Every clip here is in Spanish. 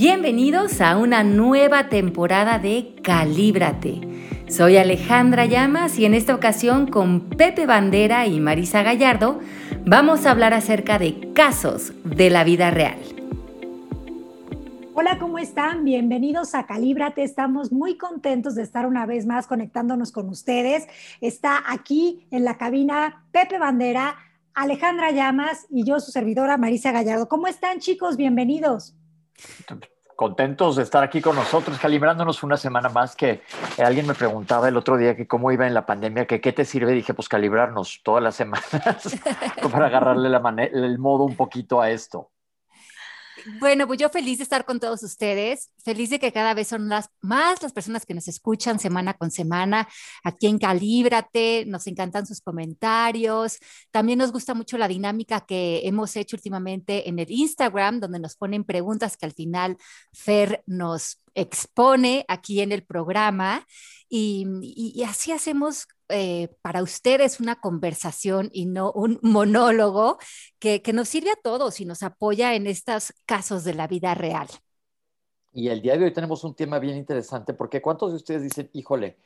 Bienvenidos a una nueva temporada de Calíbrate. Soy Alejandra Llamas y en esta ocasión con Pepe Bandera y Marisa Gallardo vamos a hablar acerca de casos de la vida real. Hola, ¿cómo están? Bienvenidos a Calíbrate. Estamos muy contentos de estar una vez más conectándonos con ustedes. Está aquí en la cabina Pepe Bandera, Alejandra Llamas y yo, su servidora Marisa Gallardo. ¿Cómo están, chicos? Bienvenidos. Contentos de estar aquí con nosotros, calibrándonos una semana más que alguien me preguntaba el otro día que cómo iba en la pandemia, que qué te sirve, dije, pues calibrarnos todas las semanas para agarrarle el modo un poquito a esto. Bueno, pues yo feliz de estar con todos ustedes, feliz de que cada vez son las, más las personas que nos escuchan semana con semana aquí en Calíbrate, nos encantan sus comentarios, también nos gusta mucho la dinámica que hemos hecho últimamente en el Instagram, donde nos ponen preguntas que al final Fer nos expone aquí en el programa. Y, así hacemos eh, para ustedes una conversación y no un monólogo que, nos sirve a todos y nos apoya en estos casos de la vida real. Y el día de hoy tenemos un tema bien interesante porque ¿cuántos de ustedes dicen, híjole,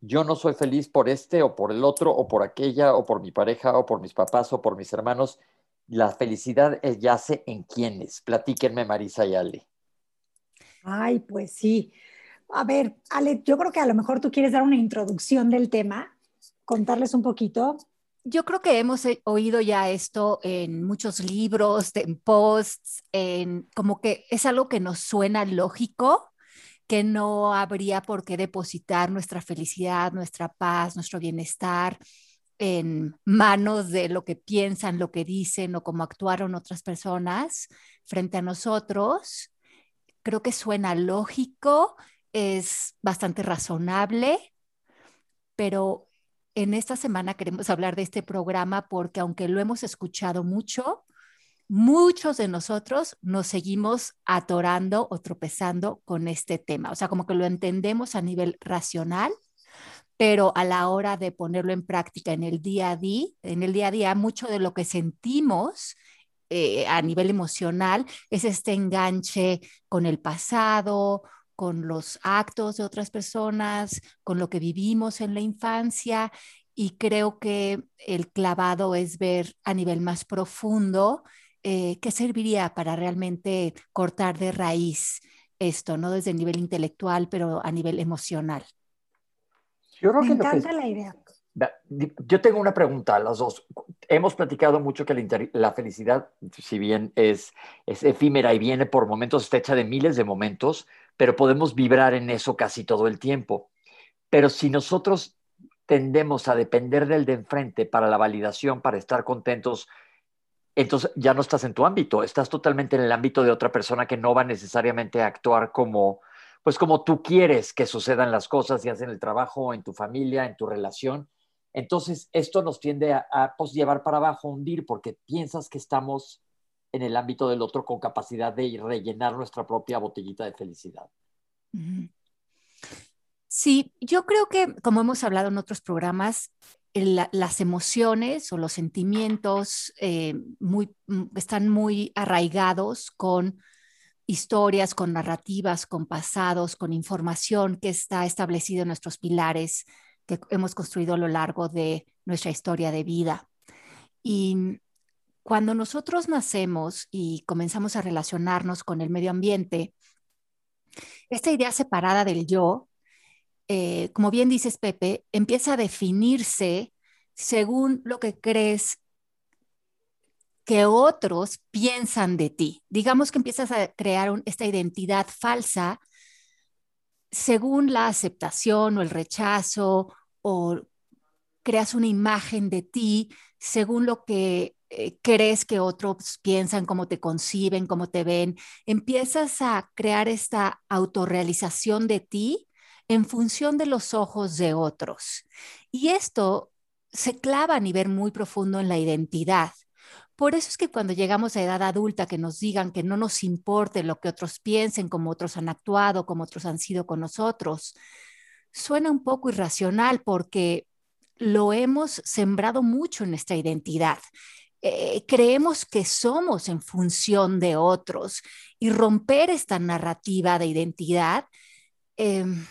yo no soy feliz por este o por el otro o por aquella o por mi pareja o por mis papás o por mis hermanos? La felicidad yace en quienes. Platíquenme, Marisa y Ale. Ay, pues sí. A ver, Ale, yo creo que a lo mejor tú quieres dar una introducción del tema, contarles un poquito. Yo creo que hemos oído ya esto en muchos libros, en posts, en como que es algo que nos suena lógico, que no habría por qué depositar nuestra felicidad, nuestra paz, nuestro bienestar en manos de lo que piensan, lo que dicen o cómo actuaron otras personas frente a nosotros. Creo que suena lógico es bastante razonable, pero en esta semana queremos hablar de este programa porque aunque lo hemos escuchado mucho, muchos de nosotros nos seguimos atorando o tropezando con este tema. O sea, como que lo entendemos a nivel racional, pero a la hora de ponerlo en práctica en el día a día, en el día a día, mucho de lo que sentimos eh, a nivel emocional es este enganche con el pasado con los actos de otras personas, con lo que vivimos en la infancia y creo que el clavado es ver a nivel más profundo eh, qué serviría para realmente cortar de raíz esto, no desde el nivel intelectual, pero a nivel emocional. Yo Me encanta la idea. Yo tengo una pregunta a las dos. Hemos platicado mucho que la, felicidad, si bien es, es efímera y viene por momentos, está hecha de miles de momentos, pero podemos vibrar en eso casi todo el tiempo. Pero si nosotros tendemos a depender del de enfrente para la validación, para estar contentos, entonces ya no estás en tu ámbito, estás totalmente en el ámbito de otra persona que no va necesariamente a actuar como, pues como tú quieres que sucedan las cosas, y hacen el trabajo, en tu familia, en tu relación. Entonces, esto nos tiende a, a pues, llevar para abajo, hundir, porque piensas que estamos en el ámbito del otro con capacidad de rellenar nuestra propia botellita de felicidad. Sí, yo creo que, como hemos hablado en otros programas, las emociones o los sentimientos eh, muy, mm, están muy arraigados con historias, con narrativas, con pasados, con información que está establecida en nuestros pilares que hemos construido a lo largo de nuestra historia de vida. Y cuando nosotros nacemos y comenzamos a relacionarnos con el medio ambiente, esta idea separada del yo, eh, como bien dices Pepe, empieza a definirse según lo que crees que otros piensan de ti. Digamos que empiezas a crear esta identidad falsa según la aceptación o el rechazo o creas una imagen de ti según lo que eh, crees que otros piensan, cómo te conciben, cómo te ven, empiezas a crear esta autorrealización de ti en función de los ojos de otros. Y esto se clava a nivel muy profundo en la identidad. Por eso es que cuando llegamos a edad adulta, que nos digan que no nos importe lo que otros piensen, cómo otros han actuado, cómo otros han sido con nosotros, suena un poco irracional porque lo hemos sembrado mucho en nuestra identidad eh, creemos que somos en función de otros y romper esta narrativa de identidad. Em,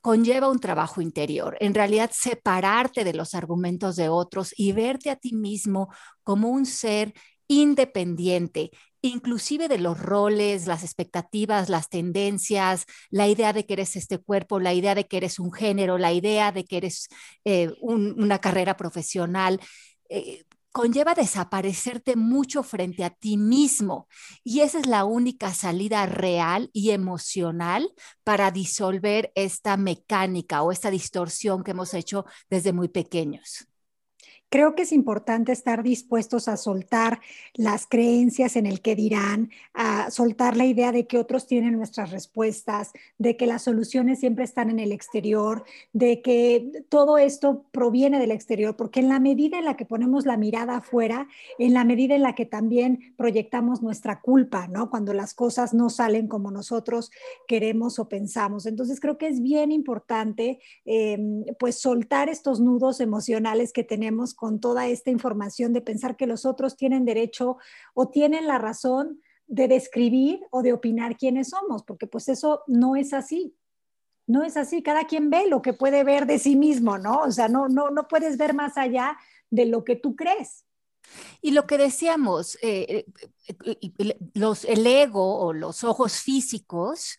conlleva un trabajo interior, en realidad separarte de los argumentos de otros y verte a ti mismo como un ser independiente, inclusive de los roles, las expectativas, las tendencias, la idea de que eres este cuerpo, la idea de que eres un género, la idea de que eres eh, una carrera profesional. Eh, conlleva desaparecerte mucho frente a ti mismo y esa es la única salida real y emocional para disolver esta mecánica o esta distorsión que hemos hecho desde muy pequeños. Creo que es importante estar dispuestos a soltar las creencias en el que dirán, a soltar la idea de que otros tienen nuestras respuestas, de que las soluciones siempre están en el exterior, de que todo esto proviene del exterior, porque en la medida en la que ponemos la mirada afuera, en la medida en la que también proyectamos nuestra culpa, ¿no? Cuando las cosas no salen como nosotros queremos o pensamos. Entonces creo que es bien importante em, pues soltar estos nudos emocionales que tenemos con toda esta información de pensar que los otros tienen derecho o tienen la razón de describir o de opinar quiénes somos, porque pues eso no es así. No es así, cada quien ve lo que puede ver de sí mismo, ¿no? O sea, no, no, no puedes ver más allá de lo que tú crees. Y lo que decíamos, eh, eh, los, el ego o los ojos físicos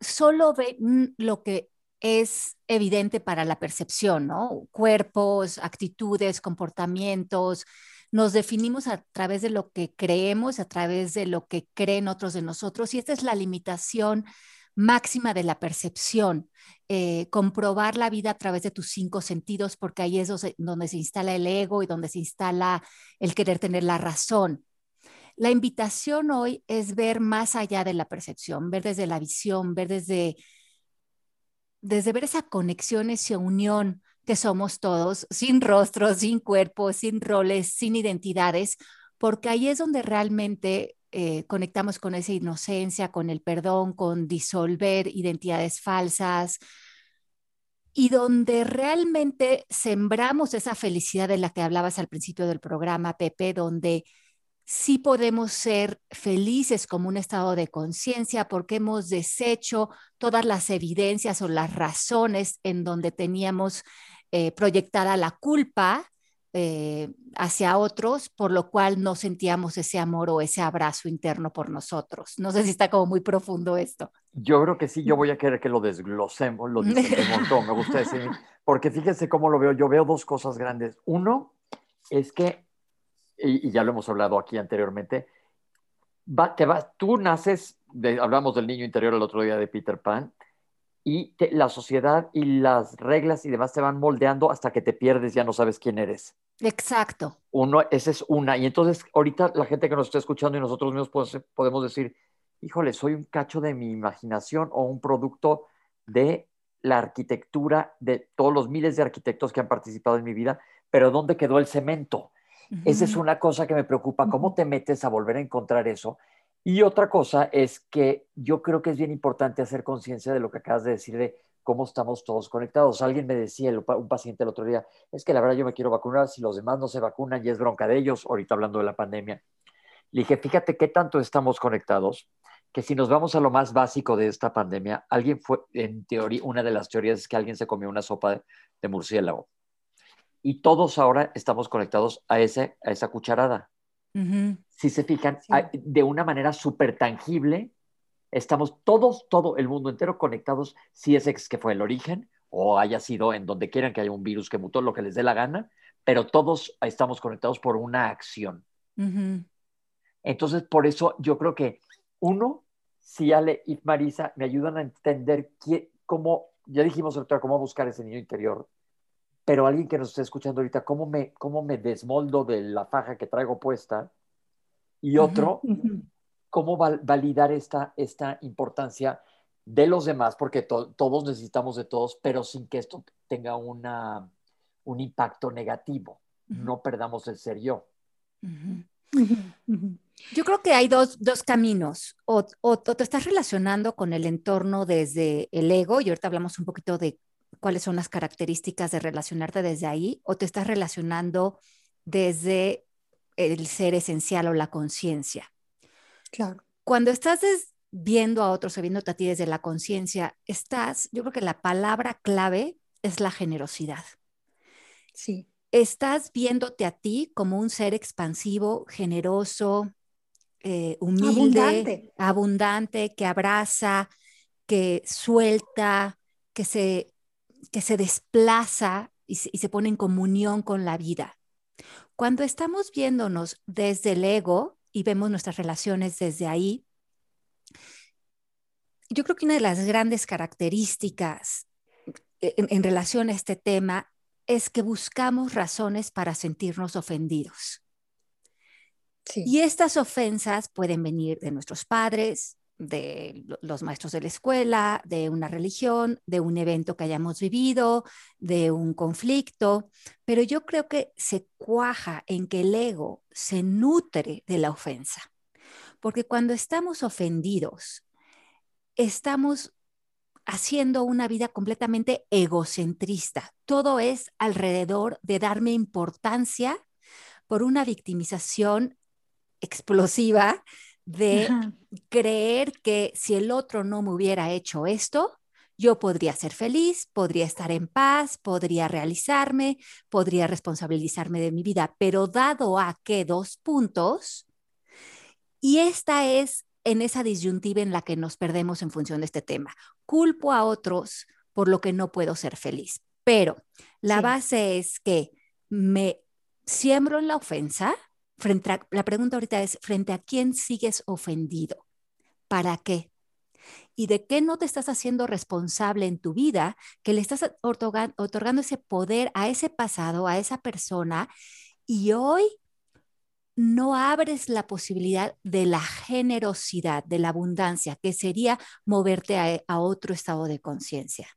solo ven lo que es evidente para la percepción, ¿no? Cuerpos, actitudes, comportamientos. Nos definimos a través de lo que creemos, a través de lo que creen otros de nosotros, y esta es la limitación máxima de la percepción, eh, comprobar la vida a través de tus cinco sentidos, porque ahí es donde se instala el ego y donde se instala el querer tener la razón. La invitación hoy es ver más allá de la percepción, ver desde la visión, ver desde desde ver esa conexión, esa unión que somos todos, sin rostros, sin cuerpos, sin roles, sin identidades, porque ahí es donde realmente eh, conectamos con esa inocencia, con el perdón, con disolver identidades falsas y donde realmente sembramos esa felicidad de la que hablabas al principio del programa, Pepe, donde sí podemos ser felices como un estado de conciencia porque hemos deshecho todas las evidencias o las razones en donde teníamos eh, proyectada la culpa eh, hacia otros, por lo cual no sentíamos ese amor o ese abrazo interno por nosotros. No sé si está como muy profundo esto. Yo creo que sí, yo voy a querer que lo desglosemos, lo dice un montón, me gusta decir, porque fíjense cómo lo veo, yo veo dos cosas grandes. Uno es que y, ya lo hemos hablado aquí anteriormente, va, te vas, tú naces, hablamos del niño interior el otro día de Peter Pan, y la sociedad y las reglas y demás te van moldeando hasta que te pierdes, ya no sabes quién eres. Exacto. Uno, esa es una. Y entonces, ahorita la gente que nos está escuchando y nosotros mismos podemos decir, híjole, soy un cacho de mi imaginación o un producto de la arquitectura de todos los miles de arquitectos que han participado en mi vida, pero ¿dónde quedó el cemento? Esa es una cosa que me preocupa, cómo te metes a volver a encontrar eso. Y otra cosa es que yo creo que es bien importante hacer conciencia de lo que acabas de decir de cómo estamos todos conectados. Alguien me decía, un paciente el otro día, es que la verdad yo me quiero vacunar, si los demás no se vacunan y es bronca de ellos, ahorita hablando de la pandemia. Le dije, fíjate qué tanto estamos conectados, que si nos vamos a lo más básico de esta pandemia, alguien fue, en teoría, una de las teorías es que alguien se comió una sopa de murciélago y todos ahora estamos conectados a, ese, a esa cucharada. Si se fijan, de una manera súper tangible, estamos todos, todo el mundo entero conectados, si ese es que fue el origen o haya sido en donde quieran que haya un virus que mutó, lo que les dé la gana, pero todos estamos conectados por una acción. Entonces, por eso yo creo que uno, si Ale y Marisa me ayudan a entender cómo, ya dijimos, doctora, cómo buscar ese niño interior pero alguien que nos esté escuchando ahorita, ¿cómo me, cómo me desmoldo de la faja que traigo puesta? Y otro, ¿cómo validar esta, esta importancia de los demás? Porque todos necesitamos de todos, pero sin que esto tenga una, un impacto negativo. No perdamos el ser yo. Yo creo que hay dos, dos caminos. O, te estás relacionando con el entorno desde el ego, y ahorita hablamos un poquito de cuáles son las características de relacionarte desde ahí o te estás relacionando desde el ser esencial o la conciencia. Claro. Cuando estás viendo a otros o viéndote a ti desde la conciencia, estás, yo creo que la palabra clave es la generosidad. Sí. Estás viéndote a ti como un ser expansivo, generoso, eh, humilde, abundante. que abraza, que suelta, que se, que se desplaza y se pone en comunión con la vida. Cuando estamos viéndonos desde el ego y vemos nuestras relaciones desde ahí, yo creo que una de las grandes características en, relación a este tema es que buscamos razones para sentirnos ofendidos. Y estas ofensas pueden venir de nuestros padres, de los maestros de la escuela, de una religión, de un evento que hayamos vivido, de un conflicto, pero yo creo que se cuaja en que el ego se nutre de la ofensa, porque cuando estamos ofendidos, estamos haciendo una vida completamente egocentrista. Todo es alrededor de darme importancia por una victimización explosiva de creer que si el otro no me hubiera hecho esto, yo podría ser feliz, podría estar en paz, podría realizarme, podría responsabilizarme de mi vida, pero dado a que dos puntos, y esta es en esa disyuntiva en la que nos perdemos en función de este tema. Culpo a otros por lo que no puedo ser feliz, pero la base es que me siembro en la ofensa, la pregunta ahorita es, ¿frente a quién sigues ofendido? ¿Para qué? ¿Y de qué no te estás haciendo responsable en tu vida que le estás otorgando ese poder a ese pasado, a esa persona? Y hoy no abres la posibilidad de la generosidad, de la abundancia, que sería moverte a otro estado de conciencia.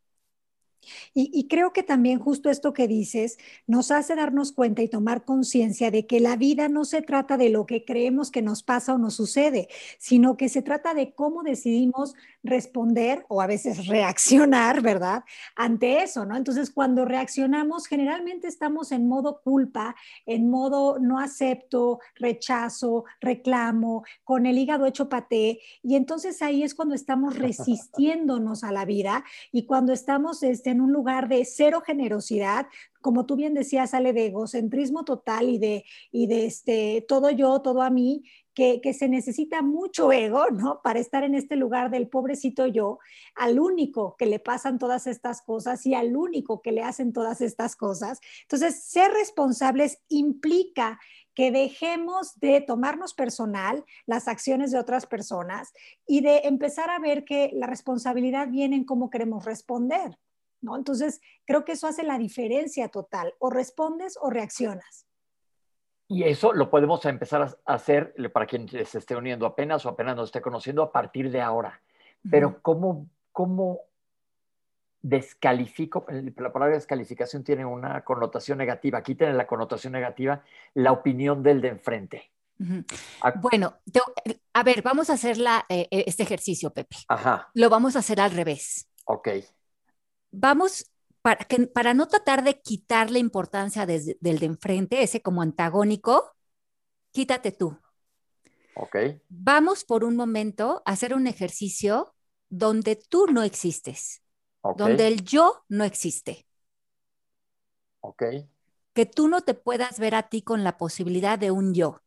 Y, creo que también justo esto que dices nos hace darnos cuenta y tomar conciencia de que la vida no se trata de lo que creemos que nos pasa o nos sucede, sino que se trata de cómo decidimos responder o a veces reaccionar, ¿verdad? Ante eso, ¿no? Entonces, cuando reaccionamos, generalmente estamos en modo culpa, en modo no acepto, rechazo, reclamo, con el hígado hecho paté, y entonces ahí es cuando estamos resistiéndonos a la vida y cuando estamos este, en un lugar de cero generosidad, como tú bien decías, sale de egocentrismo total y de, y de este, todo yo, todo a mí, que, que, se necesita mucho ego, ¿no? Para estar en este lugar del pobrecito yo, al único que le pasan todas estas cosas y al único que le hacen todas estas cosas. Entonces, ser responsables implica que dejemos de tomarnos personal las acciones de otras personas y de empezar a ver que la responsabilidad viene en cómo queremos responder. ¿No? Entonces, creo que eso hace la diferencia total. O respondes o reaccionas. Y eso lo podemos empezar a hacer para quien se esté uniendo apenas o apenas nos esté conociendo a partir de ahora. Pero ¿cómo, cómo descalifico? La palabra descalificación tiene una connotación negativa. Quiten la connotación negativa la opinión del de enfrente. Bueno, a ver, vamos a hacer eh, eh, este ejercicio, Pepe. Ajá. Lo vamos a hacer al revés. Ok vamos, para, que, para no tratar de quitarle importancia del de enfrente, ese como antagónico, quítate tú. Ok. Vamos por un momento a hacer un ejercicio donde tú no existes, donde el yo no existe. Ok. Que tú no te puedas ver a ti con la posibilidad de un yo.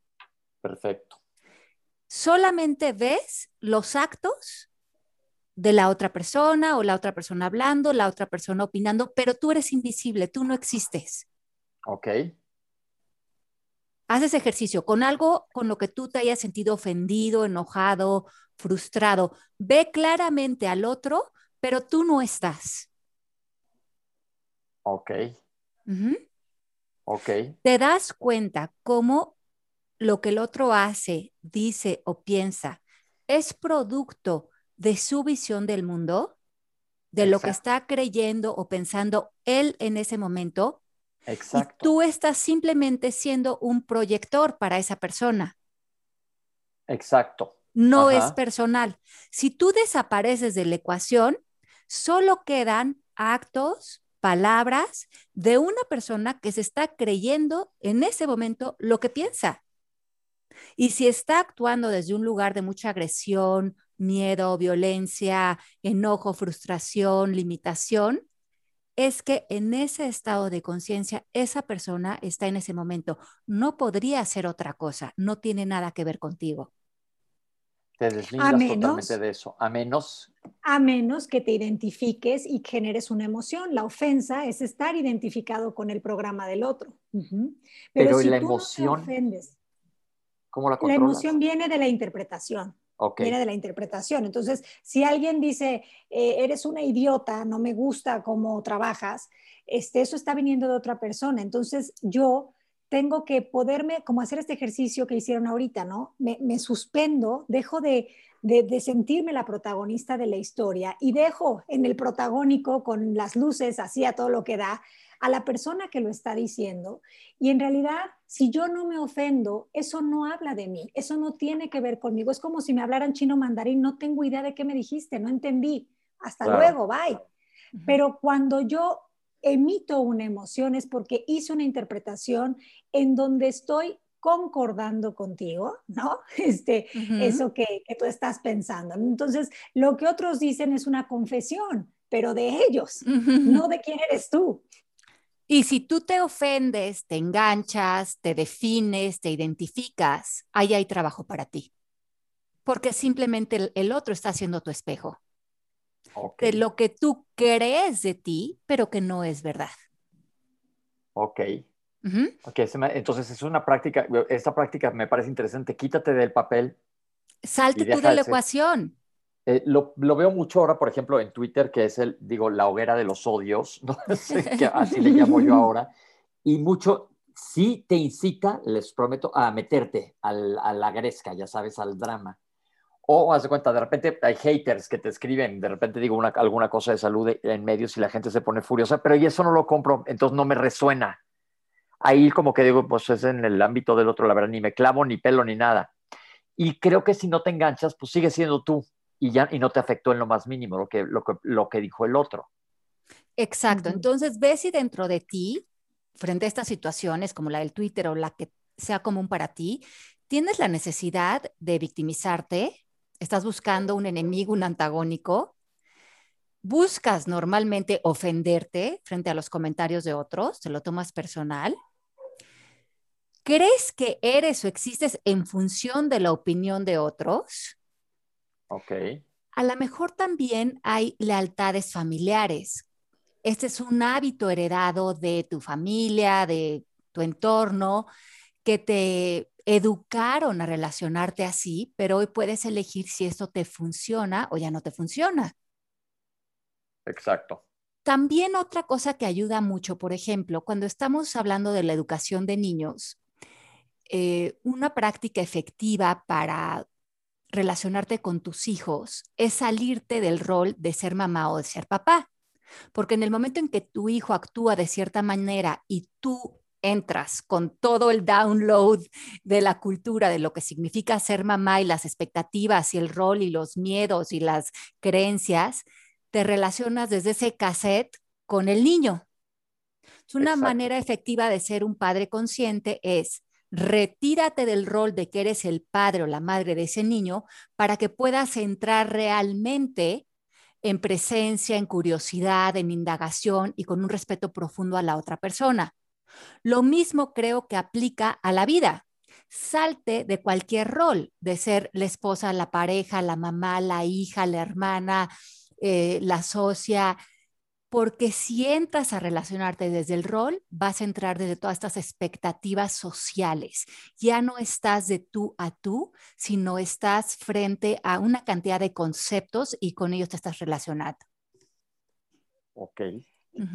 Perfecto. Solamente ves los actos de la otra persona o la otra persona hablando, la otra persona opinando, pero tú eres invisible, tú no existes. Ok. Haz ese ejercicio con algo con lo que tú te hayas sentido ofendido, enojado, frustrado. Ve claramente al otro, pero tú no estás. Ok. Ok. Te das cuenta cómo lo que el otro hace, dice o piensa es producto de su visión del mundo, de lo que está creyendo o pensando él en ese momento. Exacto. Y tú estás simplemente siendo un proyector para esa persona. Exacto. No es personal. Si tú desapareces de la ecuación, solo quedan actos, palabras de una persona que se está creyendo en ese momento lo que piensa. Y si está actuando desde un lugar de mucha agresión, miedo, violencia, enojo, frustración, limitación, es que en ese estado de conciencia esa persona está en ese momento. No podría ser otra cosa, no tiene nada que ver contigo. Te deslindas totalmente de eso, a menos... A menos que te identifiques y generes una emoción. La ofensa es estar identificado con el programa del otro. Pero, si la emoción... ¿Cómo la La emoción viene de la interpretación. Viene de la interpretación. Entonces, si alguien dice, eh, eres una idiota, no me gusta cómo trabajas, este, eso está viniendo de otra persona. Entonces, yo tengo que poderme, como hacer este ejercicio que hicieron ahorita, ¿no? Me, suspendo, dejo de, de, sentirme la protagonista de la historia y dejo en el protagónico con las luces así a todo lo que da a la persona que lo está diciendo. Y en realidad, si yo no me ofendo, eso no habla de mí, eso no tiene que ver conmigo. Es como si me hablaran chino mandarín, no tengo idea de qué me dijiste, no entendí. Hasta luego, bye. Pero cuando yo emito una emoción es porque hice una interpretación en donde estoy concordando contigo, ¿no? Este, Eso que, tú estás pensando. Entonces, lo que otros dicen es una confesión, pero de ellos, no de quién eres tú. Y si tú te ofendes, te enganchas, te defines, te identificas, ahí hay trabajo para ti. Porque simplemente el otro está haciendo tu espejo de lo que tú crees de ti, pero que no es verdad. Ok. entonces es una práctica, esta práctica me parece interesante, quítate del papel. Salte tú de la ecuación. Eh, lo, veo mucho ahora, por ejemplo, en Twitter, que es el, digo, la hoguera de los odios, ¿no? así le llamo yo ahora, y mucho, sí te incita, les prometo, a meterte a la gresca, ya sabes, al drama. O, haz de cuenta, de repente hay haters que te escriben, de repente digo una, alguna cosa de salud en medios y la gente se pone furiosa, pero y eso no lo compro, entonces no me resuena. Ahí como que digo, pues es en el ámbito del otro, la verdad, ni me clavo, ni pelo, ni nada. Y creo que si no te enganchas, pues sigue siendo tú y ya y no te afectó en lo más mínimo lo que, lo que, lo que dijo el otro. Exacto. Entonces, ves si dentro de ti, frente a estas situaciones como la del Twitter o la que sea común para ti, tienes la necesidad de victimizarte, estás buscando un enemigo, un antagónico, buscas normalmente ofenderte frente a los comentarios de otros, te lo tomas personal. ¿Crees que eres o existes en función de la opinión de otros? Ok. A lo mejor también hay lealtades familiares. Este es un hábito heredado de tu familia, de tu entorno, que te educaron a relacionarte así, pero hoy puedes elegir si esto te funciona o ya no te funciona. Exacto. También otra cosa que ayuda mucho, por ejemplo, cuando estamos hablando de la educación de niños, eh, una práctica efectiva para relacionarte con tus hijos es salirte del rol de ser mamá o de ser papá. Porque en el momento en que tu hijo actúa de cierta manera y tú entras con todo el download de la cultura, de lo que significa ser mamá y las expectativas y el rol y los miedos y las creencias, te relacionas desde ese cassette con el niño. Una manera efectiva de ser un padre consciente es retírate del rol de que eres el padre o la madre de ese niño para que puedas entrar realmente en presencia, en curiosidad, en indagación y con un respeto profundo a la otra persona. Lo mismo creo que aplica a la vida. Salte de cualquier rol, de ser la esposa, la pareja, la mamá, la hija, la hermana, eh, la socia, porque si entras a relacionarte desde el rol, vas a entrar desde todas estas expectativas sociales. Ya no estás de tú a tú, sino estás frente a una cantidad de conceptos y con ellos te estás relacionando. Ok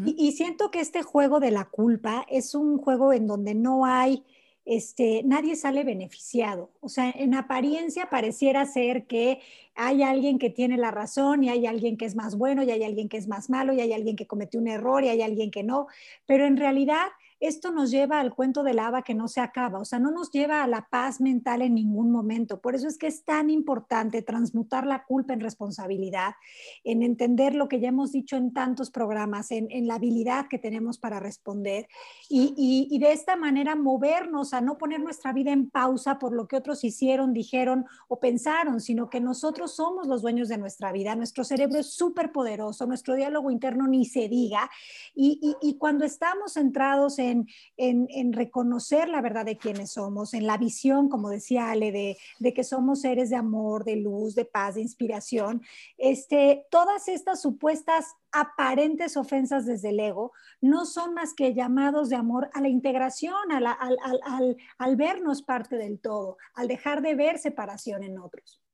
y, siento que este juego de la culpa es un juego en donde no hay, este, nadie sale beneficiado. O sea, en apariencia pareciera ser que hay alguien que tiene la razón y hay alguien que es más bueno y hay alguien que es más malo y hay alguien que cometió un error y hay alguien que no, pero en realidad esto nos lleva al cuento de la haba que no se acaba, o sea, no nos lleva a la paz mental en ningún momento. Por eso es que es tan importante transmutar la culpa en responsabilidad, en entender lo que ya hemos dicho en tantos programas, en, la habilidad que tenemos para responder y, y de esta manera movernos a no poner nuestra vida en pausa por lo que otros hicieron, dijeron o pensaron, sino que nosotros somos los dueños de nuestra vida. Nuestro cerebro es súper poderoso, nuestro diálogo interno ni se diga. Y, y, cuando estamos centrados en, en, reconocer la verdad de quiénes somos, en la visión, como decía Ale, de, de, que somos seres de amor, de luz, de paz, de inspiración, este, todas estas supuestas aparentes ofensas desde el ego no son más que llamados de amor a la integración, al, al, al, al vernos parte del todo, al dejar de ver separación en otros.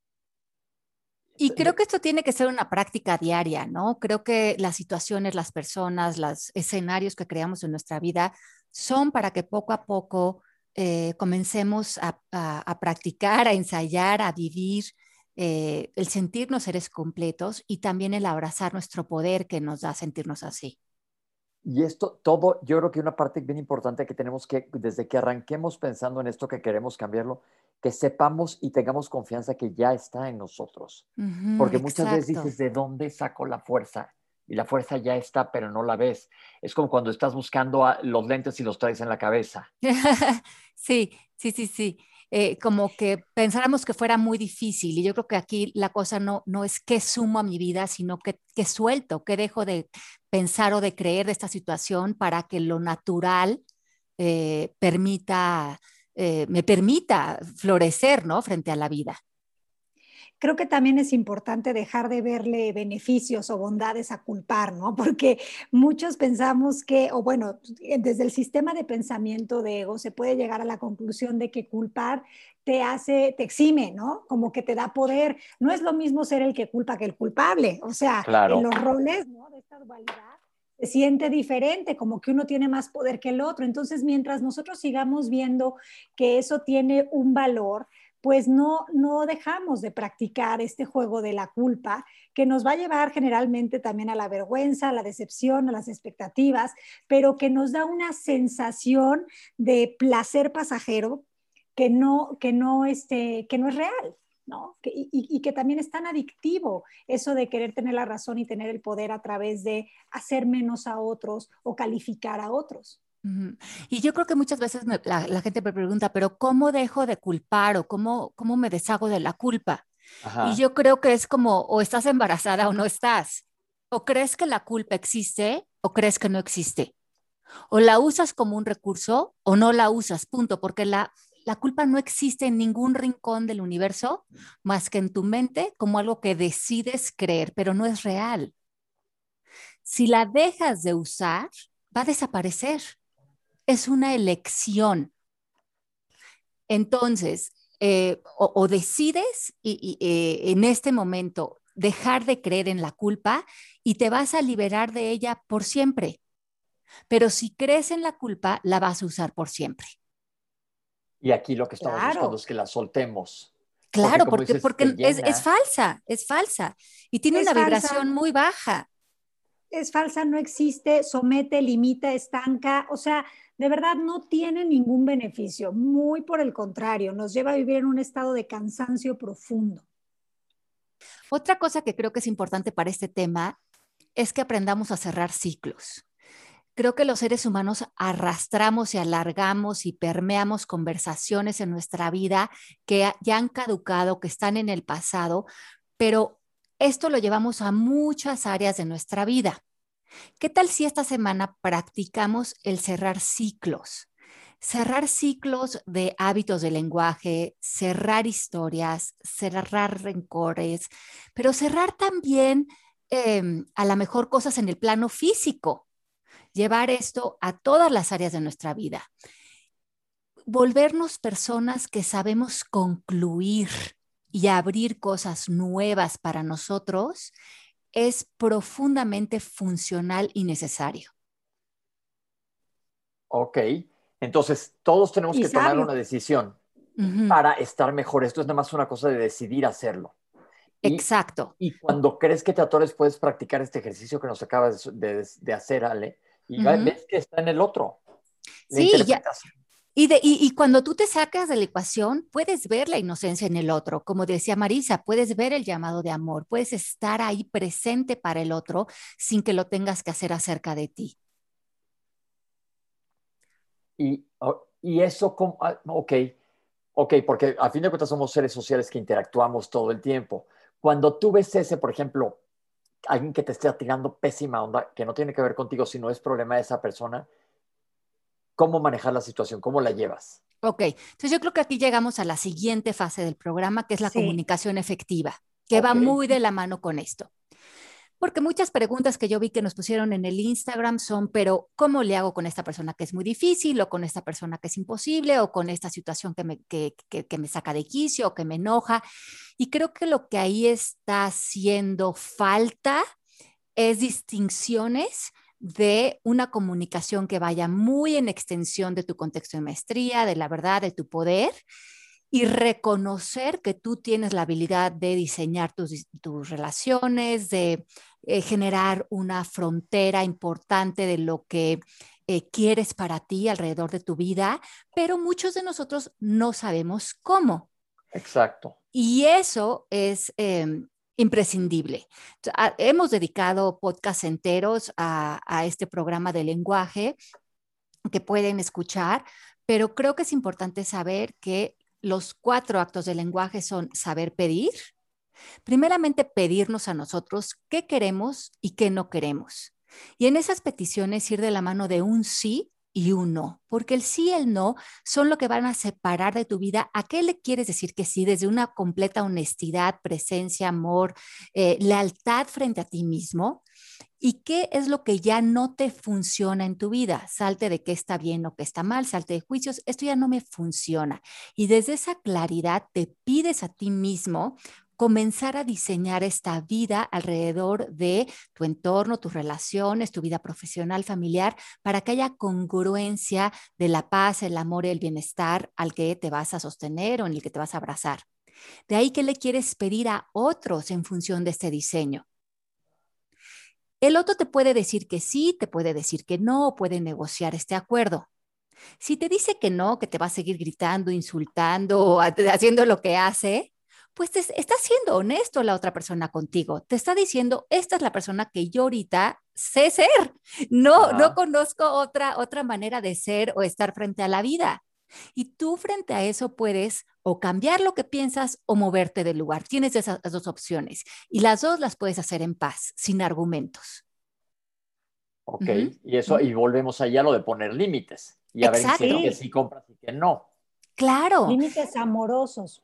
Y creo que esto tiene que ser una práctica diaria, ¿no? Creo que las situaciones, las personas, los escenarios que creamos en nuestra vida son para que poco a poco eh, comencemos a, practicar, a ensayar, a vivir eh, el sentirnos seres completos y también el abrazar nuestro poder que nos da sentirnos así. Y esto, todo, yo creo que una parte bien importante que tenemos que, desde que arranquemos pensando en esto que queremos cambiarlo, que sepamos y tengamos confianza que ya está en nosotros. Porque muchas veces dices, ¿de dónde saco la fuerza? Y la fuerza ya está, pero no la ves. Es como cuando estás buscando los lentes y los traes en la cabeza. sí, sí, sí, sí. Eh, como que pensáramos que fuera muy difícil. Y yo creo que aquí la cosa no, no es qué sumo a mi vida, sino que, que suelto, que dejo de pensar o de creer de esta situación para que lo natural eh, permita eh, me permita florecer, ¿no? Frente a la vida. Creo que también es importante dejar de verle beneficios o bondades a culpar, ¿no? Porque muchos pensamos que, o bueno, desde el sistema de pensamiento de ego se puede llegar a la conclusión de que culpar te hace, te exime, ¿no? Como que te da poder. No es lo mismo ser el que culpa que el culpable. O sea, en los roles, ¿no? De esta dualidad se siente diferente, como que uno tiene más poder que el otro. Entonces, mientras nosotros sigamos viendo que eso tiene un valor, pues no, no dejamos de practicar este juego de la culpa, que nos va a llevar generalmente también a la vergüenza, a la decepción, a las expectativas, pero que nos da una sensación de placer pasajero que no, que no, este, que no es real y, que también es tan adictivo eso de querer tener la razón y tener el poder a través de hacer menos a otros o calificar a otros. Y yo creo que muchas veces la, gente me pregunta, pero ¿cómo dejo de culpar o cómo, cómo me deshago de la culpa? Y yo creo que es como o estás embarazada o no estás. O crees que la culpa existe o crees que no existe. O la usas como un recurso o no la usas, punto, porque la la culpa no existe en ningún rincón del universo más que en tu mente como algo que decides creer, pero no es real. Si la dejas de usar, va a desaparecer. Es una elección. Entonces, eh, o, decides y, eh, en este momento dejar de creer en la culpa y te vas a liberar de ella por siempre. Pero si crees en la culpa, la vas a usar por siempre. Y aquí lo que estamos buscando es que la soltemos. Claro, porque, porque, es, falsa, es falsa. Y tiene una vibración muy baja. Es falsa, no existe, somete, limita, estanca. O sea, de verdad no tiene ningún beneficio. Muy por el contrario, nos lleva a vivir en un estado de cansancio profundo. Otra cosa que creo que es importante para este tema es que aprendamos a cerrar ciclos creo que los seres humanos arrastramos y alargamos y permeamos conversaciones en nuestra vida que ya han caducado, que están en el pasado, pero esto lo llevamos a muchas áreas de nuestra vida. ¿Qué tal si esta semana practicamos el cerrar ciclos? Cerrar ciclos de hábitos de lenguaje, cerrar historias, cerrar rencores, pero cerrar también em, a lo mejor cosas en el plano físico llevar esto a todas las áreas de nuestra vida. Volvernos personas que sabemos concluir y abrir cosas nuevas para nosotros es profundamente funcional y necesario. Ok, entonces todos tenemos que tomar una decisión para estar mejor. Esto es nada más una cosa de decidir hacerlo. Exacto. Y cuando crees que te atores, puedes practicar este ejercicio que nos acabas de, de hacer, Ale, y ves que está en el otro. sí, y, de, y, cuando tú te sacas de la ecuación, puedes ver la inocencia en el otro. Como decía Marisa, puedes ver el llamado de amor, puedes estar ahí presente para el otro sin que lo tengas que hacer acerca de ti. Y, y eso, ah, ok, ok, porque a fin de cuentas somos seres sociales que interactuamos todo el tiempo. Cuando tú ves ese, por ejemplo, alguien que te esté tirando pésima onda, que no tiene que ver contigo, sino es problema de esa persona, ¿cómo manejar la situación? ¿Cómo la llevas? Ok, entonces yo creo que aquí llegamos a la siguiente fase del programa, que es la comunicación efectiva, que va muy de la mano con esto. Porque muchas preguntas que yo vi que nos pusieron en el Instagram son, pero ¿cómo le hago con esta persona que es muy difícil o con esta persona que es imposible o con esta situación que me, que, que me saca de quicio o que me enoja? Y creo que lo que ahí está haciendo falta es distinciones de una comunicación que vaya muy en extensión de tu contexto de maestría, de la verdad, de tu poder y reconocer que tú tienes la habilidad de diseñar tus, tus relaciones, de eh, generar una frontera importante de lo que eh, quieres para ti alrededor de tu vida, pero muchos de nosotros no sabemos cómo. Exacto. Y eso es em, imprescindible. hemos dedicado podcasts enteros a, a este programa de lenguaje que pueden escuchar, pero creo que es importante saber que los cuatro actos del lenguaje son saber pedir, primeramente pedirnos a nosotros qué queremos y qué no queremos. Y en esas peticiones ir de la mano de un sí y un no, porque el sí y el no son lo que van a separar de tu vida a qué le quieres decir que sí desde una completa honestidad, presencia, amor, eh, lealtad frente a ti mismo ¿Y qué es lo que ya no te funciona en tu vida? Salte de qué está bien o qué está mal, salte de juicios, esto ya no me funciona. Y desde esa claridad te pides a ti mismo comenzar a diseñar esta vida alrededor de tu entorno, tus relaciones, tu vida profesional, familiar, para que haya congruencia de la paz, el amor y el bienestar al que te vas a sostener o en el que te vas a abrazar. De ahí que le quieres pedir a otros en función de este diseño. El otro te puede decir que sí, te puede decir que no, puede negociar este acuerdo. Si te dice que no, que te va a seguir gritando, insultando haciendo lo que hace, pues está siendo honesto la otra persona contigo. Te está diciendo, esta es la persona que yo ahorita sé ser. No, no conozco otra, otra manera de ser o estar frente a la vida. Y tú frente a eso puedes o cambiar lo que piensas o moverte del lugar. Tienes esas dos opciones y las dos las puedes hacer en paz, sin argumentos. Ok, y eso, y volvemos allá a lo de poner límites y a ver si que sí compras y que no. Claro. Límites amorosos.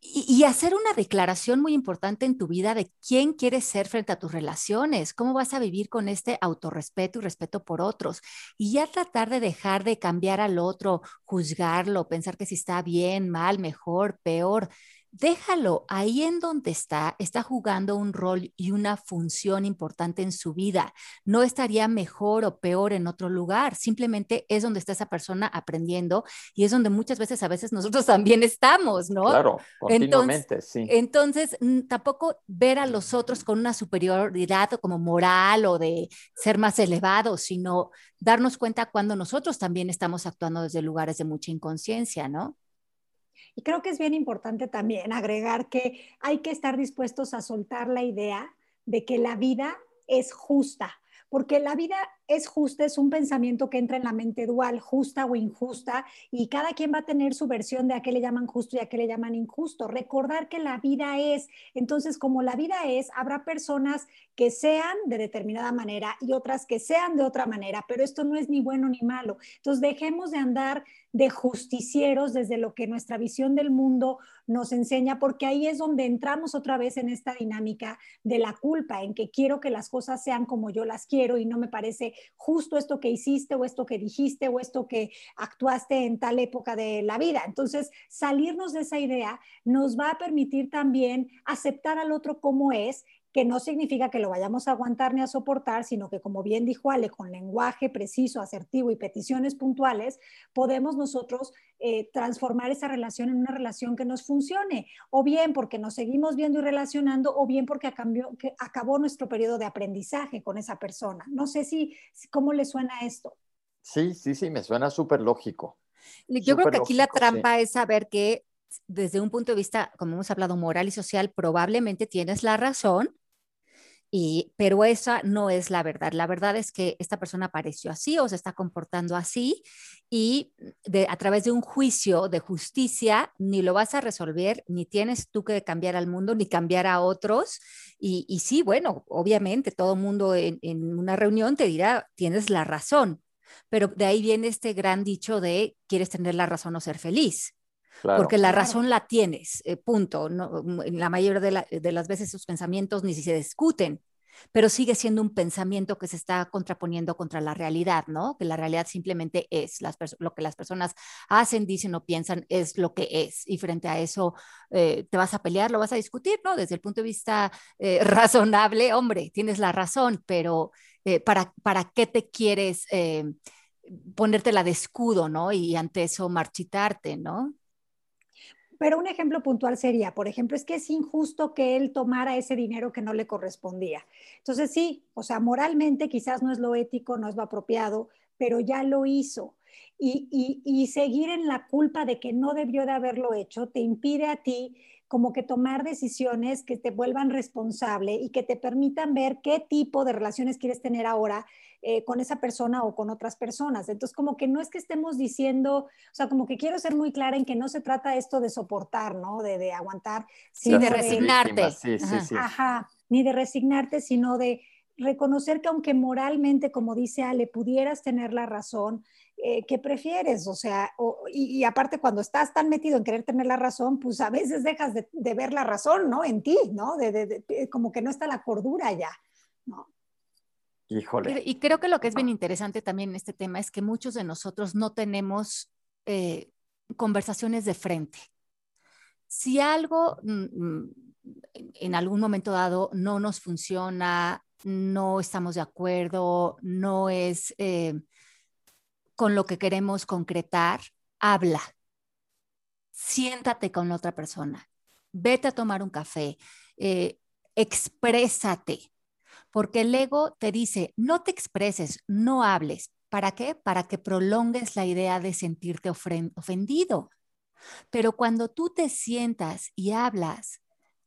Y, hacer una declaración muy importante en tu vida de quién quieres ser frente a tus relaciones, cómo vas a vivir con este autorrespeto y respeto por otros. Y ya tratar de dejar de cambiar al otro, juzgarlo, pensar que si está bien, mal, mejor, peor déjalo ahí en donde está, está jugando un rol y una función importante en su vida. No estaría mejor o peor en otro lugar, simplemente es donde está esa persona aprendiendo y es donde muchas veces a veces nosotros también estamos, ¿no? Claro, continuamente, entonces, sí. Entonces, tampoco ver a los otros con una superioridad o como moral o de ser más elevados, sino darnos cuenta cuando nosotros también estamos actuando desde lugares de mucha inconsciencia, ¿no? Y creo que es bien importante también agregar que hay que estar dispuestos a soltar la idea de que la vida es justa, porque la vida es justa, es un pensamiento que entra en la mente dual, justa o injusta, y cada quien va a tener su versión de a qué le llaman justo y a qué le llaman injusto. Recordar que la vida es, entonces como la vida es, habrá personas que sean de determinada manera y otras que sean de otra manera, pero esto no es ni bueno ni malo. Entonces dejemos de andar de justicieros desde lo que nuestra visión del mundo nos enseña, porque ahí es donde entramos otra vez en esta dinámica de la culpa, en que quiero que las cosas sean como yo las quiero y no me parece justo esto que hiciste o esto que dijiste o esto que actuaste en tal época de la vida. Entonces, salirnos de esa idea nos va a permitir también aceptar al otro como es que no significa que lo vayamos a aguantar ni a soportar, sino que, como bien dijo Ale, con lenguaje preciso, asertivo y peticiones puntuales, podemos nosotros eh, transformar esa relación en una relación que nos funcione, o bien porque nos seguimos viendo y relacionando, o bien porque que acabó nuestro periodo de aprendizaje con esa persona. No sé si, cómo le suena esto. Sí, sí, sí, me suena súper lógico. Yo creo que aquí la trampa es saber que desde un punto de vista, como hemos hablado, moral y social, probablemente tienes la razón, y, pero esa no es la verdad. La verdad es que esta persona apareció así o se está comportando así y de, a través de un juicio de justicia ni lo vas a resolver, ni tienes tú que cambiar al mundo, ni cambiar a otros. Y, sí, bueno, obviamente todo mundo en una reunión te dirá, tienes la razón, pero de ahí viene este gran dicho de quieres tener la razón o ser feliz. Porque la razón la tienes, eh, punto. No, mm, en la mayoría de, de, las veces sus pensamientos ni si se discuten, pero sigue siendo un pensamiento que se está contraponiendo contra la realidad, ¿no? Que la realidad simplemente es, las lo que las personas hacen, dicen o piensan es lo que es. Y frente a eso, eh, te vas a pelear, lo vas a discutir, ¿no? Desde el punto de vista eh, razonable, hombre, tienes la razón, pero eh, ¿para, ¿para qué te quieres ponértela de escudo, ¿no? Y ante eso marchitarte, ¿no? Pero un ejemplo puntual sería, por ejemplo, es que es injusto que él tomara ese dinero que no le correspondía. Entonces, sí, o sea, moralmente quizás no es lo ético, no es lo apropiado, pero ya lo hizo. Y, y, seguir en la culpa de que no debió de haberlo hecho te impide a ti como que tomar decisiones que te vuelvan responsable y que te permitan ver qué tipo de relaciones quieres tener ahora eh, con esa persona o con otras personas. Entonces, como que no es que estemos diciendo, o sea, como que quiero ser muy clara en que no se trata esto de soportar, ¿no? De, de aguantar. Sí, de resignarte. Sí, sí, sí. Ajá, ni de resignarte, sino de reconocer que aunque moralmente, como dice Ale, pudieras tener la razón, eh, ¿qué prefieres? O sea, y, aparte cuando estás tan metido en querer tener la razón, pues a veces dejas de, ver la razón, ¿no? En ti, ¿no? De, eh, como que no está la cordura ya, ¿no? Híjole. Y, creo que lo que es bien interesante también en este tema es que muchos de nosotros no tenemos eh, conversaciones de frente. Si algo mm, mm, en algún momento dado no nos funciona, no estamos de acuerdo, no es con lo que queremos concretar, habla. Siéntate con la otra persona. Vete a tomar un café. Eh, exprésate. Porque el ego te dice, no te expreses, no hables. ¿Para qué? Para que prolongues la idea de sentirte ofendido. Pero cuando tú te sientas y hablas,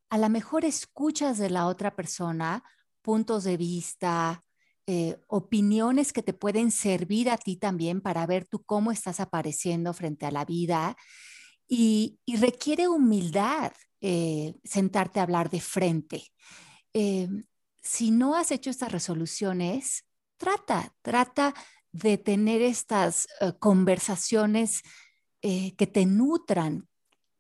a lo mejor escuchas de la otra persona puntos de vista, eh, opiniones que te pueden servir a ti también para ver tú cómo estás apareciendo frente a la vida y, requiere humildad eh, sentarte a hablar de frente. Eh, si no has hecho estas resoluciones, trata, trata de tener estas conversaciones que te nutran,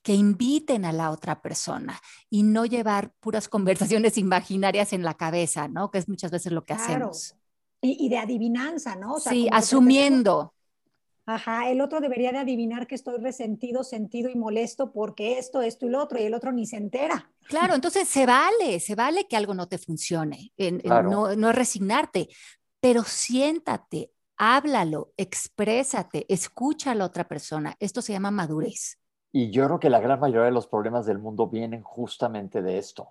que inviten a la otra persona y no llevar puras conversaciones imaginarias en la cabeza, ¿no? Que es muchas veces lo que hacemos. Y, de adivinanza, ¿no? sí, asumiendo. Ajá, el otro debería de adivinar que estoy resentido, sentido y molesto porque esto, esto y lo otro, y el otro ni se entera. Claro, entonces se vale, se vale que algo no te funcione, no, no resignarte, pero siéntate, háblalo, exprésate, escucha a la otra persona. Esto se llama madurez. Y yo creo que la gran mayoría de los problemas del mundo vienen justamente de esto,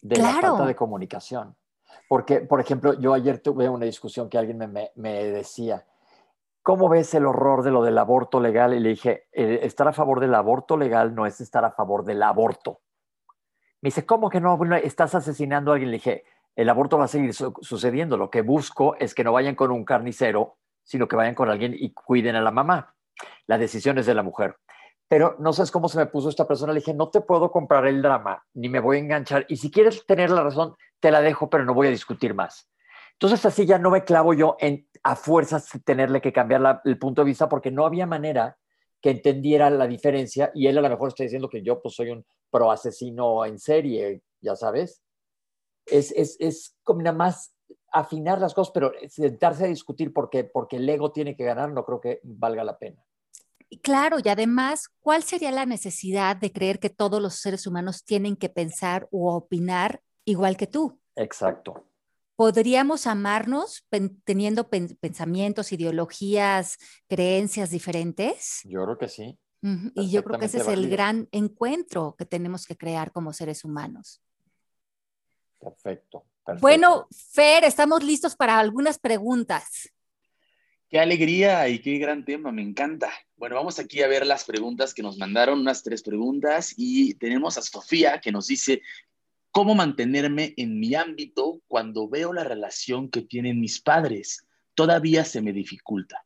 de la falta de comunicación. Porque, por ejemplo, yo ayer tuve una discusión que alguien me, me, decía, ¿cómo ves el horror de lo del aborto legal? Y le dije, estar a favor del aborto legal no es estar a favor del aborto. Me dice, ¿cómo que no? Bueno, estás asesinando a alguien. Le dije, el aborto va a seguir sucediendo. Lo que busco es que no vayan con un carnicero, sino que vayan con alguien y cuiden a la mamá. La decisión es de la mujer pero no sabes cómo se me puso esta persona. Le dije, no te puedo comprar el drama, ni me voy a enganchar. Y si quieres tener la razón, te la dejo, pero no voy a discutir más. Entonces así ya no me clavo yo en a fuerzas tenerle que cambiar el punto de vista porque no había manera que entendiera la diferencia y él a lo mejor está diciendo que yo pues soy un pro asesino en serie, ya sabes. Es, es, es como nada más afinar las cosas, pero sentarse a discutir porque, porque el ego tiene que ganar no creo que valga la pena. Claro, y además, ¿cuál sería la necesidad de creer que todos los seres humanos tienen que pensar o opinar igual que tú? Exacto. ¿Podríamos amarnos teniendo pensamientos, ideologías, creencias diferentes? Yo creo que sí. Y yo creo que ese es el gran encuentro que tenemos que crear como seres humanos. Perfecto. Bueno, Fer, estamos listos para algunas preguntas. Qué alegría y qué gran tema, me encanta. Bueno, vamos aquí a ver las preguntas que nos mandaron, unas tres preguntas, y tenemos a Sofía que nos dice, ¿cómo mantenerme en mi ámbito cuando veo la relación que tienen mis padres? Todavía se me dificulta.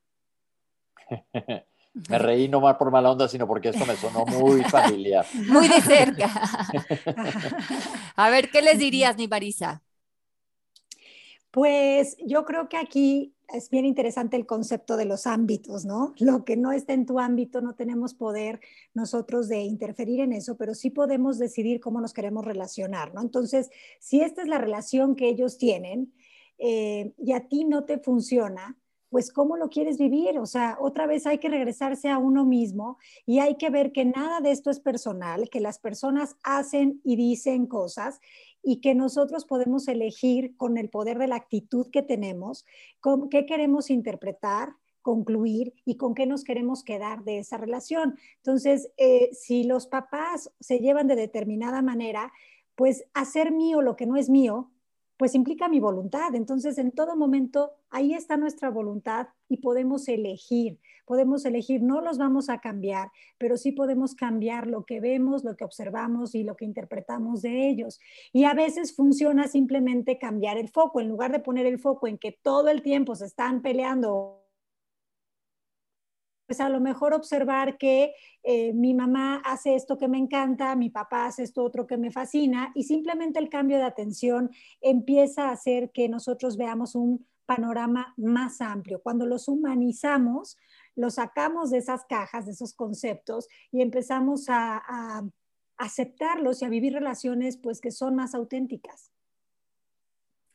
me reí no más por mala onda, sino porque esto me sonó muy familiar. Muy de cerca. a ver, ¿qué les dirías, mi Marisa? Pues yo creo que aquí es bien interesante el concepto de los ámbitos, ¿no? Lo que no está en tu ámbito, no tenemos poder nosotros de interferir en eso, pero sí podemos decidir cómo nos queremos relacionar, ¿no? Entonces, si esta es la relación que ellos tienen eh, y a ti no te funciona, pues cómo lo quieres vivir. O sea, otra vez hay que regresarse a uno mismo y hay que ver que nada de esto es personal, que las personas hacen y dicen cosas y que nosotros podemos elegir con el poder de la actitud que tenemos, con qué queremos interpretar, concluir y con qué nos queremos quedar de esa relación. Entonces, eh, si los papás se llevan de determinada manera, pues hacer mío lo que no es mío, pues implica mi voluntad. Entonces, en todo momento, ahí está nuestra voluntad y podemos elegir. Podemos elegir, no los vamos a cambiar, pero sí podemos cambiar lo que vemos, lo que observamos y lo que interpretamos de ellos. Y a veces funciona simplemente cambiar el foco. En lugar de poner el foco en que todo el tiempo se están peleando pues a lo mejor observar que eh, mi mamá hace esto que me encanta, mi papá hace esto otro que me fascina y simplemente el cambio de atención empieza a hacer que nosotros veamos un panorama más amplio. Cuando los humanizamos, los sacamos de esas cajas, de esos conceptos y empezamos a, aceptarlos y a vivir relaciones pues que son más auténticas.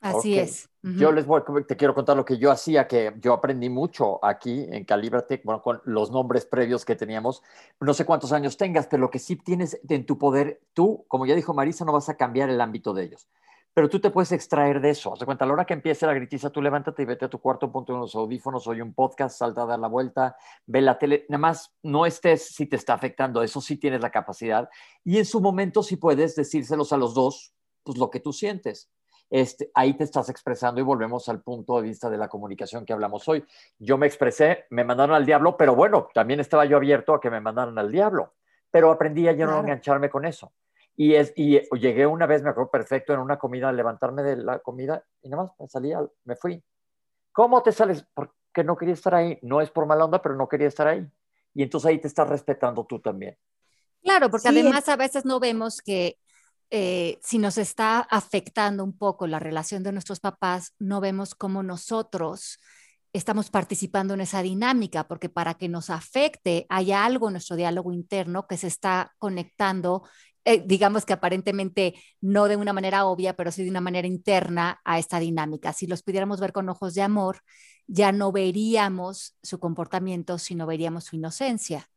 Así es. Yo les voy, te quiero contar lo que yo hacía, que yo aprendí mucho aquí en Calibrate, bueno, con los nombres previos que teníamos. No sé cuántos años tengas, pero lo que sí tienes en tu poder, tú, como ya dijo Marisa, no vas a cambiar el ámbito de ellos. Pero tú te puedes extraer de eso. Se cuenta, a la hora que empiece la gritiza, tú levántate y vete a tu cuarto, ponte unos audífonos, oye un podcast, salta a dar la vuelta, ve la tele. Nada más no estés si te está afectando, eso sí tienes la capacidad. Y en su momento, si puedes decírselos a los dos, pues lo que tú sientes este, ahí te estás expresando y volvemos al punto de vista de la comunicación que hablamos hoy. Yo me expresé, me mandaron al diablo, pero bueno, también estaba yo abierto a que me mandaran al diablo, pero aprendí a ya no engancharme con eso. Y, es, y llegué una vez, me acuerdo perfecto, en una comida, a levantarme de la comida y nada más me salí, me fui. ¿Cómo te sales? Porque no quería estar ahí. No es por mala onda, pero no quería estar ahí. Y entonces ahí te estás respetando tú también. Claro, porque además a veces no vemos que eh, si nos está afectando un poco la relación de nuestros papás, no vemos cómo nosotros estamos participando en esa dinámica, porque para que nos afecte hay algo en nuestro diálogo interno que se está conectando, eh, digamos que aparentemente no de una manera obvia, pero sí de una manera interna a esta dinámica. Si los pudiéramos ver con ojos de amor, ya no veríamos su comportamiento, sino veríamos su inocencia.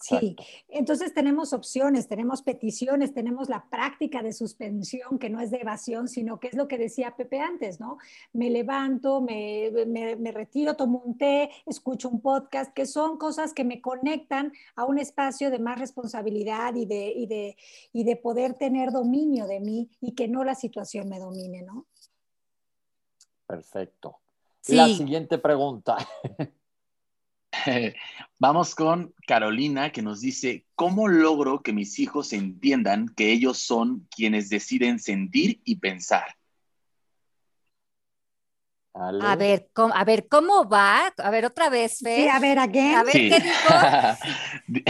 Sí, entonces tenemos opciones, tenemos peticiones, tenemos la práctica de suspensión, que no es de evasión, sino que es lo que decía Pepe antes, ¿no? Me levanto, me, me, retiro, tomo un té, escucho un podcast, que son cosas que me conectan a un espacio de más responsabilidad y de, y de, y de poder tener dominio de mí y que no la situación me domine, ¿no? Perfecto. La siguiente pregunta. Vamos con Carolina que nos dice, ¿cómo logro que mis hijos entiendan que ellos son quienes deciden sentir y pensar? A ver, ¿cómo, a ver, ¿cómo va? A ver, otra vez, Sí, a ver, again. A ver, ¿qué dijo?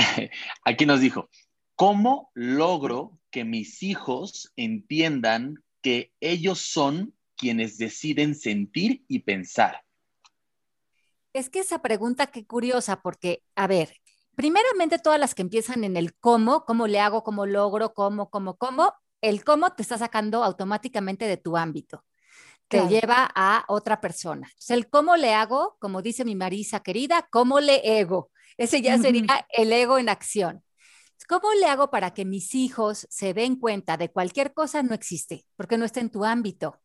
Aquí nos dijo, ¿cómo logro que mis hijos entiendan que ellos son quienes deciden sentir y pensar? Es que esa pregunta, qué curiosa, porque, a ver, primeramente todas las que empiezan en el cómo, cómo le hago, cómo logro, cómo, cómo, cómo, el cómo te está sacando automáticamente de tu ámbito. Te lleva a otra persona. Entonces, el cómo le hago, como dice mi Marisa querida, cómo le ego. Ese ya sería el ego en acción. ¿Cómo le hago para que mis hijos se den cuenta de cualquier cosa no existe, porque no está en tu ámbito?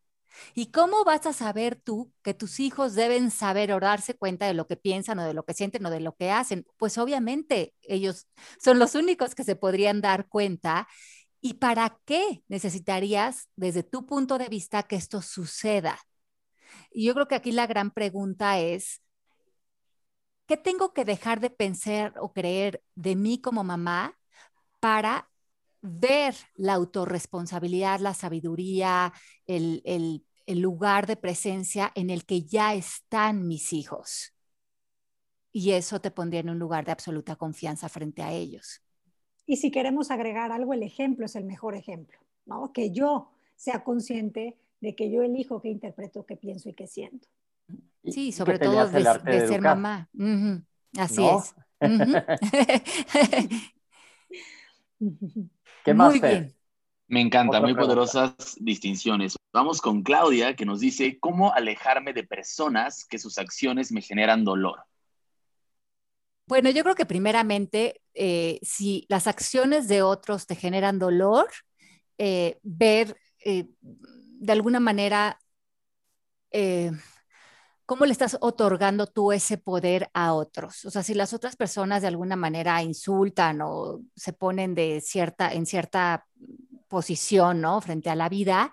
¿Y cómo vas a saber tú que tus hijos deben saber o darse cuenta de lo que piensan o de lo que sienten o de lo que hacen? Pues obviamente ellos son los únicos que se podrían dar cuenta. ¿Y para qué necesitarías, desde tu punto de vista, que esto suceda? Y yo creo que aquí la gran pregunta es, ¿qué tengo que dejar de pensar o creer de mí como mamá para ver la autorresponsabilidad, la sabiduría, el, el lugar de presencia en el que ya están mis hijos? Y eso te pondría en un lugar de absoluta confianza frente a ellos. Y si queremos agregar algo, el ejemplo es el mejor ejemplo, ¿no? Que yo sea consciente de que yo elijo qué interpreto, qué pienso y qué siento. Sí, sobre todo de, ser mamá. Así es. ¿Qué más, muy bien. Me encanta, muy poderosas distinciones. Vamos con Claudia, que nos dice, ¿cómo alejarme de personas que sus acciones me generan dolor? Bueno, yo creo que primeramente, eh, si las acciones de otros te generan dolor, eh, ver eh, de alguna manera cómo le estás otorgando tú ese poder a otros. O sea, si las otras personas de alguna manera insultan o se ponen de cierta, en cierta posición, ¿no? Frente a la vida,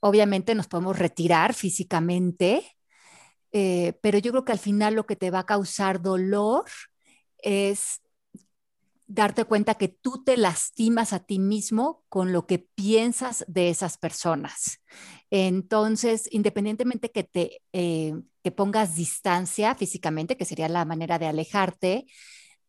obviamente nos podemos retirar físicamente eh, pero yo creo que al final lo que te va a causar dolor es darte cuenta que tú te lastimas a ti mismo con lo que piensas de esas personas. Entonces, independientemente que te eh, que pongas distancia físicamente, que sería la manera de alejarte,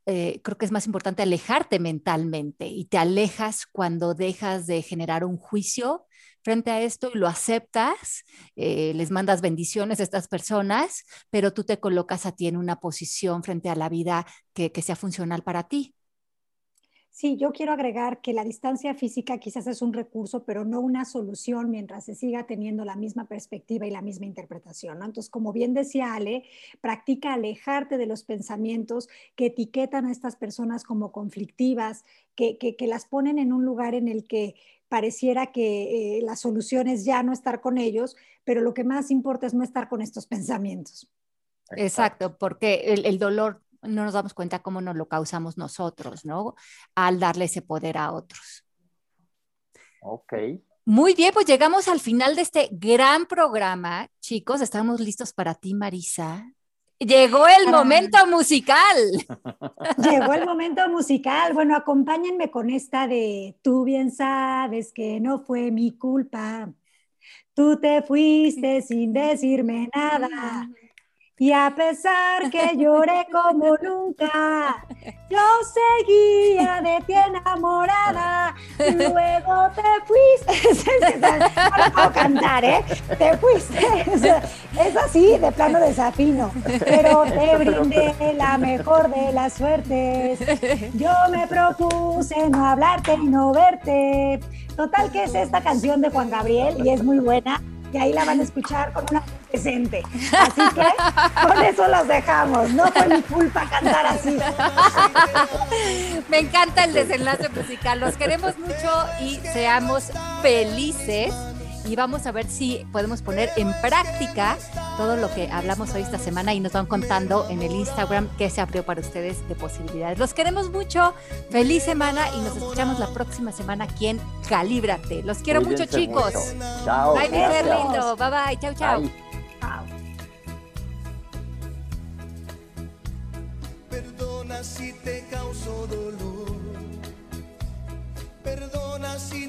eh, creo que es más importante alejarte mentalmente y te alejas cuando dejas de generar un juicio frente a esto y lo aceptas, eh, les mandas bendiciones a estas personas, pero tú te colocas a ti en una posición frente a la vida que, que sea funcional para ti. Sí, yo quiero agregar que la distancia física quizás es un recurso, pero no una solución mientras se siga teniendo la misma perspectiva y la misma interpretación. Entonces, como bien decía Ale, practica alejarte de los pensamientos que etiquetan a estas personas como conflictivas, que, que, las ponen en un lugar en el que pareciera que eh, la solución es ya no estar con ellos, pero lo que más importa es no estar con estos pensamientos. Exacto, porque el, el dolor no nos damos cuenta cómo nos lo causamos nosotros, ¿no? Al darle ese poder a otros. Ok. Muy bien, pues llegamos al final de este gran programa. Chicos, estamos listos para ti, Marisa. Llegó el momento musical. Llegó el momento musical. Bueno, acompáñenme con esta de Tú bien sabes que no fue mi culpa. Tú te fuiste sin decirme nada. Y a pesar que lloré como nunca, yo seguía de ti enamorada. Luego te fuiste. no puedo cantar, ¿eh? Te fuiste. Es así, de plano desafino. Pero te brindé la mejor de las suertes. Yo me propuse no hablarte y no verte. Total, que es esta canción de Juan Gabriel y es muy buena y ahí la van a escuchar con una presente. Así que con eso los dejamos. No fue mi culpa cantar así. Me encanta el desenlace musical. Los queremos mucho y seamos felices y vamos a ver si podemos poner en práctica todo lo que hablamos hoy esta semana y nos van contando en el Instagram qué se abrió para ustedes de posibilidades. Los queremos mucho, feliz semana y nos escuchamos la próxima semana aquí en Calíbrate. Los quiero mucho, chicos. Chao. Bye, mi ser lindo. Bye bye. Chao, chao. Perdona si te causo dolor. Perdona si